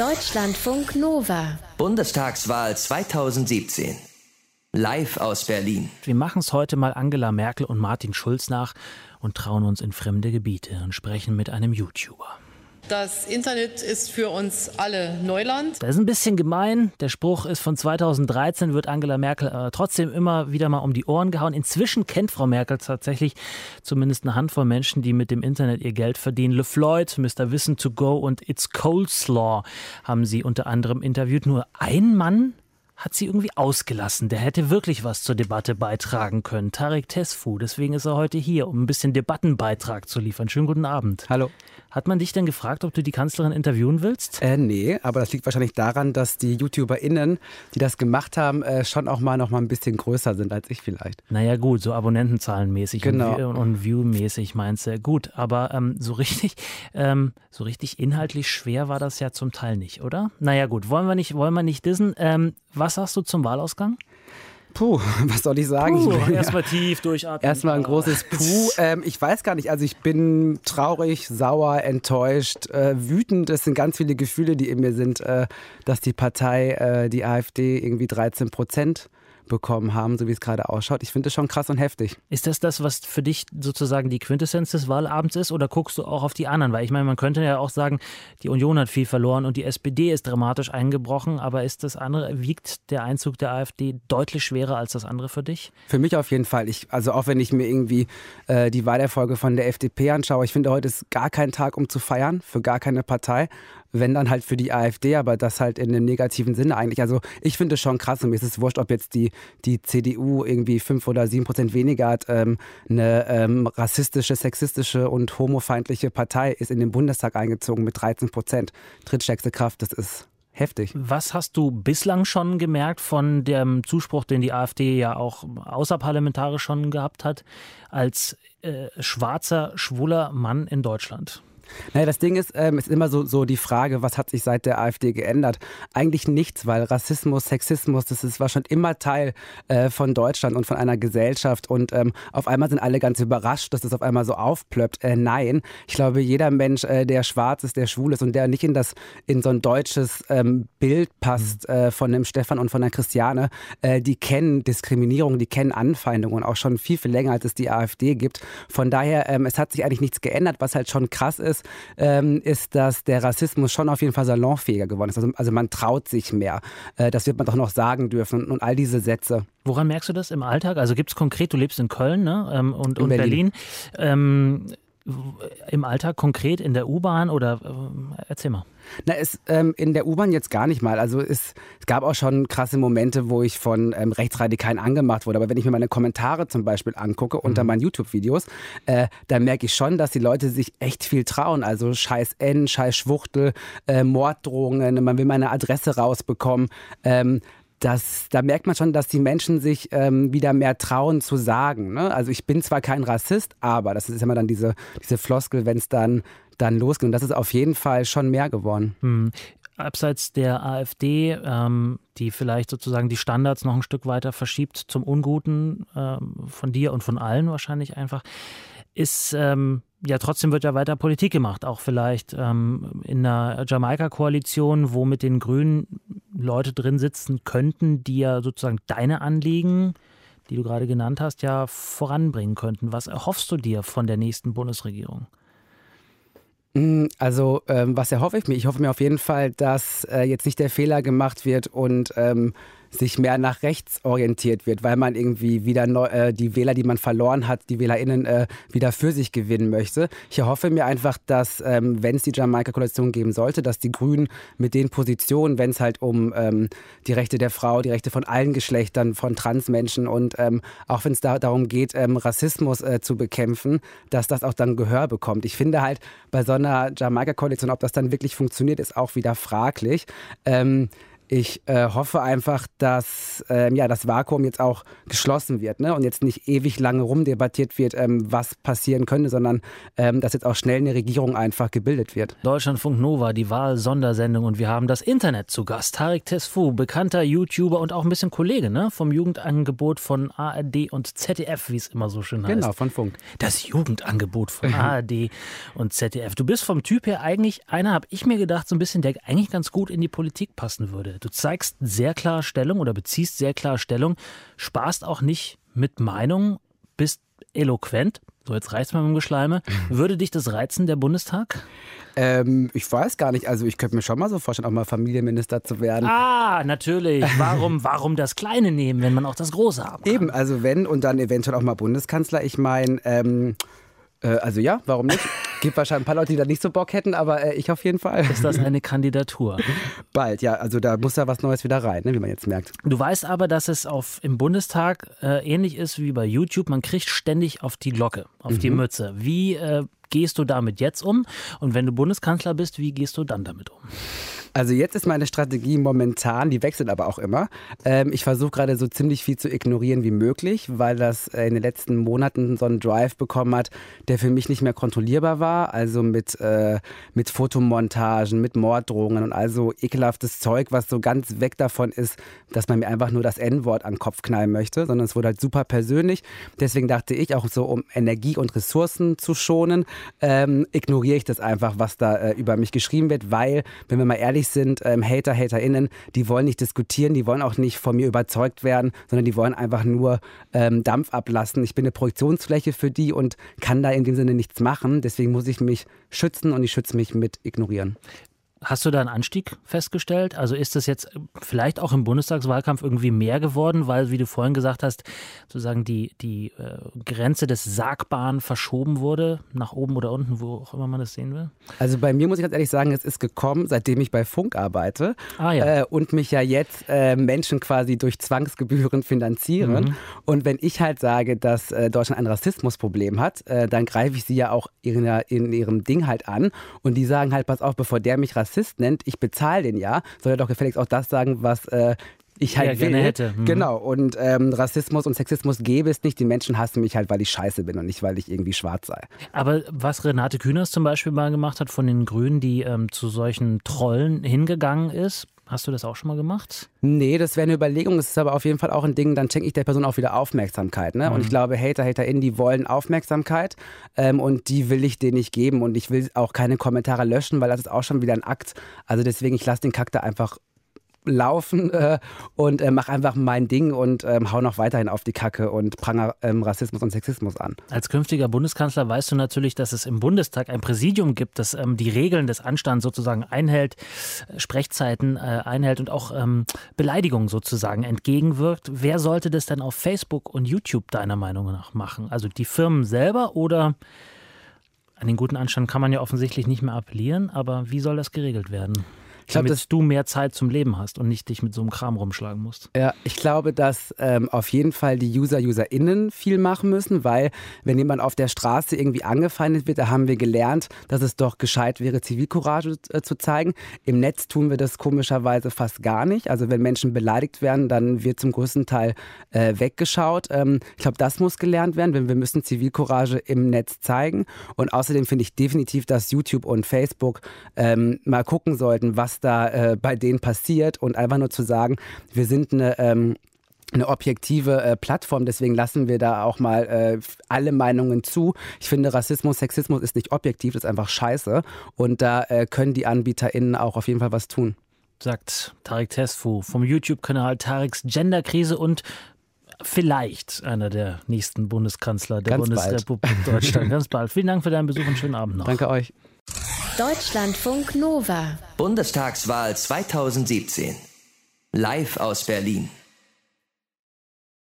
Deutschlandfunk Nova. Bundestagswahl 2017. Live aus Berlin. Wir machen es heute mal Angela Merkel und Martin Schulz nach und trauen uns in fremde Gebiete und sprechen mit einem YouTuber. Das Internet ist für uns alle Neuland. Das ist ein bisschen gemein. Der Spruch ist von 2013, wird Angela Merkel äh, trotzdem immer wieder mal um die Ohren gehauen. Inzwischen kennt Frau Merkel tatsächlich zumindest eine Handvoll Menschen, die mit dem Internet ihr Geld verdienen. Le Floyd, Mr. Wissen to Go und It's Coleslaw haben sie unter anderem interviewt. Nur ein Mann hat sie irgendwie ausgelassen. Der hätte wirklich was zur Debatte beitragen können. Tarek Tesfu, deswegen ist er heute hier, um ein bisschen Debattenbeitrag zu liefern. Schönen guten Abend. Hallo. Hat man dich denn gefragt, ob du die Kanzlerin interviewen willst? Äh, nee, aber das liegt wahrscheinlich daran, dass die YouTuberInnen, die das gemacht haben, äh, schon auch mal noch mal ein bisschen größer sind als ich vielleicht. Naja, gut, so Abonnentenzahlenmäßig genau. und, und View-mäßig meinst du. Gut, aber ähm, so richtig, ähm, so richtig inhaltlich schwer war das ja zum Teil nicht, oder? Naja, gut, wollen wir nicht, wollen wir nicht dissen. Ähm, was sagst du zum Wahlausgang? Puh, was soll ich sagen? Puh, erstmal tief durchatmen. Erstmal ein großes Puh. Ähm, ich weiß gar nicht, also ich bin traurig, sauer, enttäuscht, äh, wütend. Das sind ganz viele Gefühle, die in mir sind, äh, dass die Partei, äh, die AfD, irgendwie 13 Prozent bekommen haben, so wie es gerade ausschaut. Ich finde das schon krass und heftig. Ist das das, was für dich sozusagen die Quintessenz des Wahlabends ist oder guckst du auch auf die anderen? Weil ich meine, man könnte ja auch sagen, die Union hat viel verloren und die SPD ist dramatisch eingebrochen, aber ist das andere, wiegt der Einzug der AfD deutlich schwerer als das andere für dich? Für mich auf jeden Fall. Ich, also auch wenn ich mir irgendwie äh, die Wahlerfolge von der FDP anschaue, ich finde, heute ist gar kein Tag, um zu feiern, für gar keine Partei wenn dann halt für die AfD, aber das halt in einem negativen Sinne eigentlich. Also ich finde es schon krass und mir ist es wurscht, ob jetzt die, die CDU irgendwie fünf oder sieben Prozent weniger hat. Ähm, eine ähm, rassistische, sexistische und homofeindliche Partei ist in den Bundestag eingezogen mit 13 Prozent. Drittstärkste Kraft, das ist heftig. Was hast du bislang schon gemerkt von dem Zuspruch, den die AfD ja auch außerparlamentarisch schon gehabt hat, als äh, schwarzer, schwuler Mann in Deutschland? Naja, das Ding ist, ähm, ist immer so, so die Frage, was hat sich seit der AfD geändert? Eigentlich nichts, weil Rassismus, Sexismus, das ist, war schon immer Teil äh, von Deutschland und von einer Gesellschaft. Und ähm, auf einmal sind alle ganz überrascht, dass das auf einmal so aufplöppt. Äh, nein, ich glaube, jeder Mensch, äh, der schwarz ist, der schwul ist und der nicht in das in so ein deutsches ähm, Bild passt mhm. äh, von dem Stefan und von der Christiane, äh, die kennen Diskriminierung, die kennen Anfeindungen auch schon viel, viel länger, als es die AfD gibt. Von daher, ähm, es hat sich eigentlich nichts geändert, was halt schon krass ist ist, ähm, ist, dass der Rassismus schon auf jeden Fall salonfähiger geworden ist. Also, also man traut sich mehr. Äh, das wird man doch noch sagen dürfen und, und all diese Sätze. Woran merkst du das im Alltag? Also gibt es konkret, du lebst in Köln ne? Ähm, und, in und Berlin. Berlin. Ähm, im Alltag konkret in der U-Bahn oder äh, erzähl mal. Na, es ähm, in der U-Bahn jetzt gar nicht mal. Also es, es, gab auch schon krasse Momente, wo ich von ähm, Rechtsradikalen angemacht wurde. Aber wenn ich mir meine Kommentare zum Beispiel angucke mhm. unter meinen YouTube-Videos, äh, dann merke ich schon, dass die Leute sich echt viel trauen. Also Scheiß N, Scheiß Schwuchtel, äh, Morddrohungen, man will meine Adresse rausbekommen. Ähm, das, da merkt man schon, dass die Menschen sich ähm, wieder mehr trauen zu sagen. Ne? Also ich bin zwar kein Rassist, aber das ist immer dann diese, diese Floskel, wenn es dann, dann losgeht. Und das ist auf jeden Fall schon mehr geworden. Hm. Abseits der AfD, ähm, die vielleicht sozusagen die Standards noch ein Stück weiter verschiebt zum Unguten ähm, von dir und von allen wahrscheinlich einfach, ist ähm, ja trotzdem wird ja weiter Politik gemacht, auch vielleicht ähm, in einer Jamaika-Koalition, wo mit den Grünen Leute drin sitzen könnten, die ja sozusagen deine Anliegen, die du gerade genannt hast, ja voranbringen könnten. Was erhoffst du dir von der nächsten Bundesregierung? Mm, also, ähm, was erhoffe ich mir? Ich hoffe mir auf jeden Fall, dass äh, jetzt nicht der Fehler gemacht wird und ähm, sich mehr nach rechts orientiert wird, weil man irgendwie wieder neu, äh, die Wähler, die man verloren hat, die WählerInnen äh, wieder für sich gewinnen möchte. Ich hoffe mir einfach, dass, ähm, wenn es die Jamaika-Koalition geben sollte, dass die Grünen mit den Positionen, wenn es halt um ähm, die Rechte der Frau, die Rechte von allen Geschlechtern, von Transmenschen und ähm, auch wenn es da darum geht, ähm, Rassismus äh, zu bekämpfen, dass das auch dann Gehör bekommt. Ich finde halt bei so einer Jamaika-Koalition, ob das dann wirklich funktioniert, ist auch wieder fraglich. Ich äh, hoffe einfach, dass ähm, ja, das Vakuum jetzt auch geschlossen wird ne? und jetzt nicht ewig lange rumdebattiert wird, ähm, was passieren könnte, sondern ähm, dass jetzt auch schnell eine Regierung einfach gebildet wird. Deutschlandfunk Nova, die Wahl-Sondersendung und wir haben das Internet zu Gast. Tarek Tesfu, bekannter YouTuber und auch ein bisschen Kollege ne? vom Jugendangebot von ARD und ZDF, wie es immer so schön heißt. Genau, von Funk. Das Jugendangebot von ARD und ZDF. Du bist vom Typ her eigentlich einer, habe ich mir gedacht, so ein bisschen, der eigentlich ganz gut in die Politik passen würde. Du zeigst sehr klar Stellung oder beziehst sehr klar Stellung, sparst auch nicht mit Meinung, bist eloquent. So, jetzt reizt man mit dem Geschleime. Würde dich das reizen, der Bundestag? Ähm, ich weiß gar nicht. Also ich könnte mir schon mal so vorstellen, auch mal Familienminister zu werden. Ah, natürlich. Warum, warum das Kleine nehmen, wenn man auch das Große haben kann? Eben, also wenn und dann eventuell auch mal Bundeskanzler. Ich meine, ähm, äh, also ja, warum nicht? Gibt wahrscheinlich ein paar Leute, die da nicht so Bock hätten, aber äh, ich auf jeden Fall. Ist das eine Kandidatur? Bald, ja. Also da muss ja was Neues wieder rein, ne, wie man jetzt merkt. Du weißt aber, dass es auf, im Bundestag äh, ähnlich ist wie bei YouTube. Man kriegt ständig auf die Glocke, auf mhm. die Mütze. Wie äh, gehst du damit jetzt um? Und wenn du Bundeskanzler bist, wie gehst du dann damit um? Also jetzt ist meine Strategie momentan, die wechselt aber auch immer. Ähm, ich versuche gerade so ziemlich viel zu ignorieren wie möglich, weil das in den letzten Monaten so einen Drive bekommen hat, der für mich nicht mehr kontrollierbar war. Also mit, äh, mit Fotomontagen, mit Morddrohungen und also ekelhaftes Zeug, was so ganz weg davon ist, dass man mir einfach nur das N-Wort an den Kopf knallen möchte, sondern es wurde halt super persönlich. Deswegen dachte ich auch so, um Energie und Ressourcen zu schonen, ähm, ignoriere ich das einfach, was da äh, über mich geschrieben wird, weil, wenn wir mal ehrlich ehrlich sind, ähm, Hater, HaterInnen, die wollen nicht diskutieren, die wollen auch nicht von mir überzeugt werden, sondern die wollen einfach nur ähm, Dampf ablassen. Ich bin eine Projektionsfläche für die und kann da in dem Sinne nichts machen. Deswegen muss ich mich schützen und ich schütze mich mit ignorieren. Hast du da einen Anstieg festgestellt? Also ist das jetzt vielleicht auch im Bundestagswahlkampf irgendwie mehr geworden, weil, wie du vorhin gesagt hast, sozusagen die, die äh, Grenze des Sagbaren verschoben wurde, nach oben oder unten, wo auch immer man das sehen will? Also bei mir muss ich ganz ehrlich sagen, es ist gekommen, seitdem ich bei Funk arbeite ah, ja. äh, und mich ja jetzt äh, Menschen quasi durch Zwangsgebühren finanzieren. Mhm. Und wenn ich halt sage, dass äh, Deutschland ein Rassismusproblem hat, äh, dann greife ich sie ja auch in, in ihrem Ding halt an und die sagen halt, pass auf, bevor der mich rassistisch Rassist nennt, ich bezahle den ja, soll er doch gefälligst auch das sagen, was äh, ich halt ja, will. gerne hätte. Mhm. Genau. Und ähm, Rassismus und Sexismus gäbe es nicht. Die Menschen hassen mich halt, weil ich scheiße bin und nicht, weil ich irgendwie schwarz sei. Aber was Renate Künast zum Beispiel mal gemacht hat von den Grünen, die ähm, zu solchen Trollen hingegangen ist, Hast du das auch schon mal gemacht? Nee, das wäre eine Überlegung. Das ist aber auf jeden Fall auch ein Ding, dann schenke ich der Person auch wieder Aufmerksamkeit. Ne? Mhm. Und ich glaube, Hater, HaterInnen, die wollen Aufmerksamkeit ähm, und die will ich denen nicht geben. Und ich will auch keine Kommentare löschen, weil das ist auch schon wieder ein Akt. Also deswegen, ich lasse den Kack da einfach laufen äh, und äh, mach einfach mein Ding und ähm, hau noch weiterhin auf die Kacke und pranger ähm, Rassismus und Sexismus an. Als künftiger Bundeskanzler weißt du natürlich, dass es im Bundestag ein Präsidium gibt, das ähm, die Regeln des Anstands sozusagen einhält, äh, Sprechzeiten äh, einhält und auch ähm, Beleidigungen sozusagen entgegenwirkt. Wer sollte das denn auf Facebook und YouTube deiner Meinung nach machen? Also die Firmen selber oder an den guten Anstand kann man ja offensichtlich nicht mehr appellieren, aber wie soll das geregelt werden? Ich glaub, damit du mehr Zeit zum Leben hast und nicht dich mit so einem Kram rumschlagen musst. Ja, ich glaube, dass ähm, auf jeden Fall die User, UserInnen viel machen müssen, weil wenn jemand auf der Straße irgendwie angefeindet wird, da haben wir gelernt, dass es doch gescheit wäre, Zivilcourage äh, zu zeigen. Im Netz tun wir das komischerweise fast gar nicht. Also wenn Menschen beleidigt werden, dann wird zum größten Teil äh, weggeschaut. Ähm, ich glaube, das muss gelernt werden, wenn wir müssen Zivilcourage im Netz zeigen. Und außerdem finde ich definitiv, dass YouTube und Facebook ähm, mal gucken sollten, was da äh, bei denen passiert und einfach nur zu sagen, wir sind eine ähm, eine objektive äh, Plattform, deswegen lassen wir da auch mal äh, alle Meinungen zu. Ich finde, Rassismus, Sexismus ist nicht objektiv, das ist einfach scheiße. Und da äh, können die AnbieterInnen auch auf jeden Fall was tun. Sagt Tarek Tesfu vom YouTube-Kanal Tareks Genderkrise und vielleicht einer der nächsten Bundeskanzler der Ganz Bundesrepublik bald. Deutschland. Ganz bald. Vielen Dank für deinen Besuch und schönen Abend noch. Danke euch. Deutschlandfunk Nova. Bundestagswahl 2017. Live aus Berlin.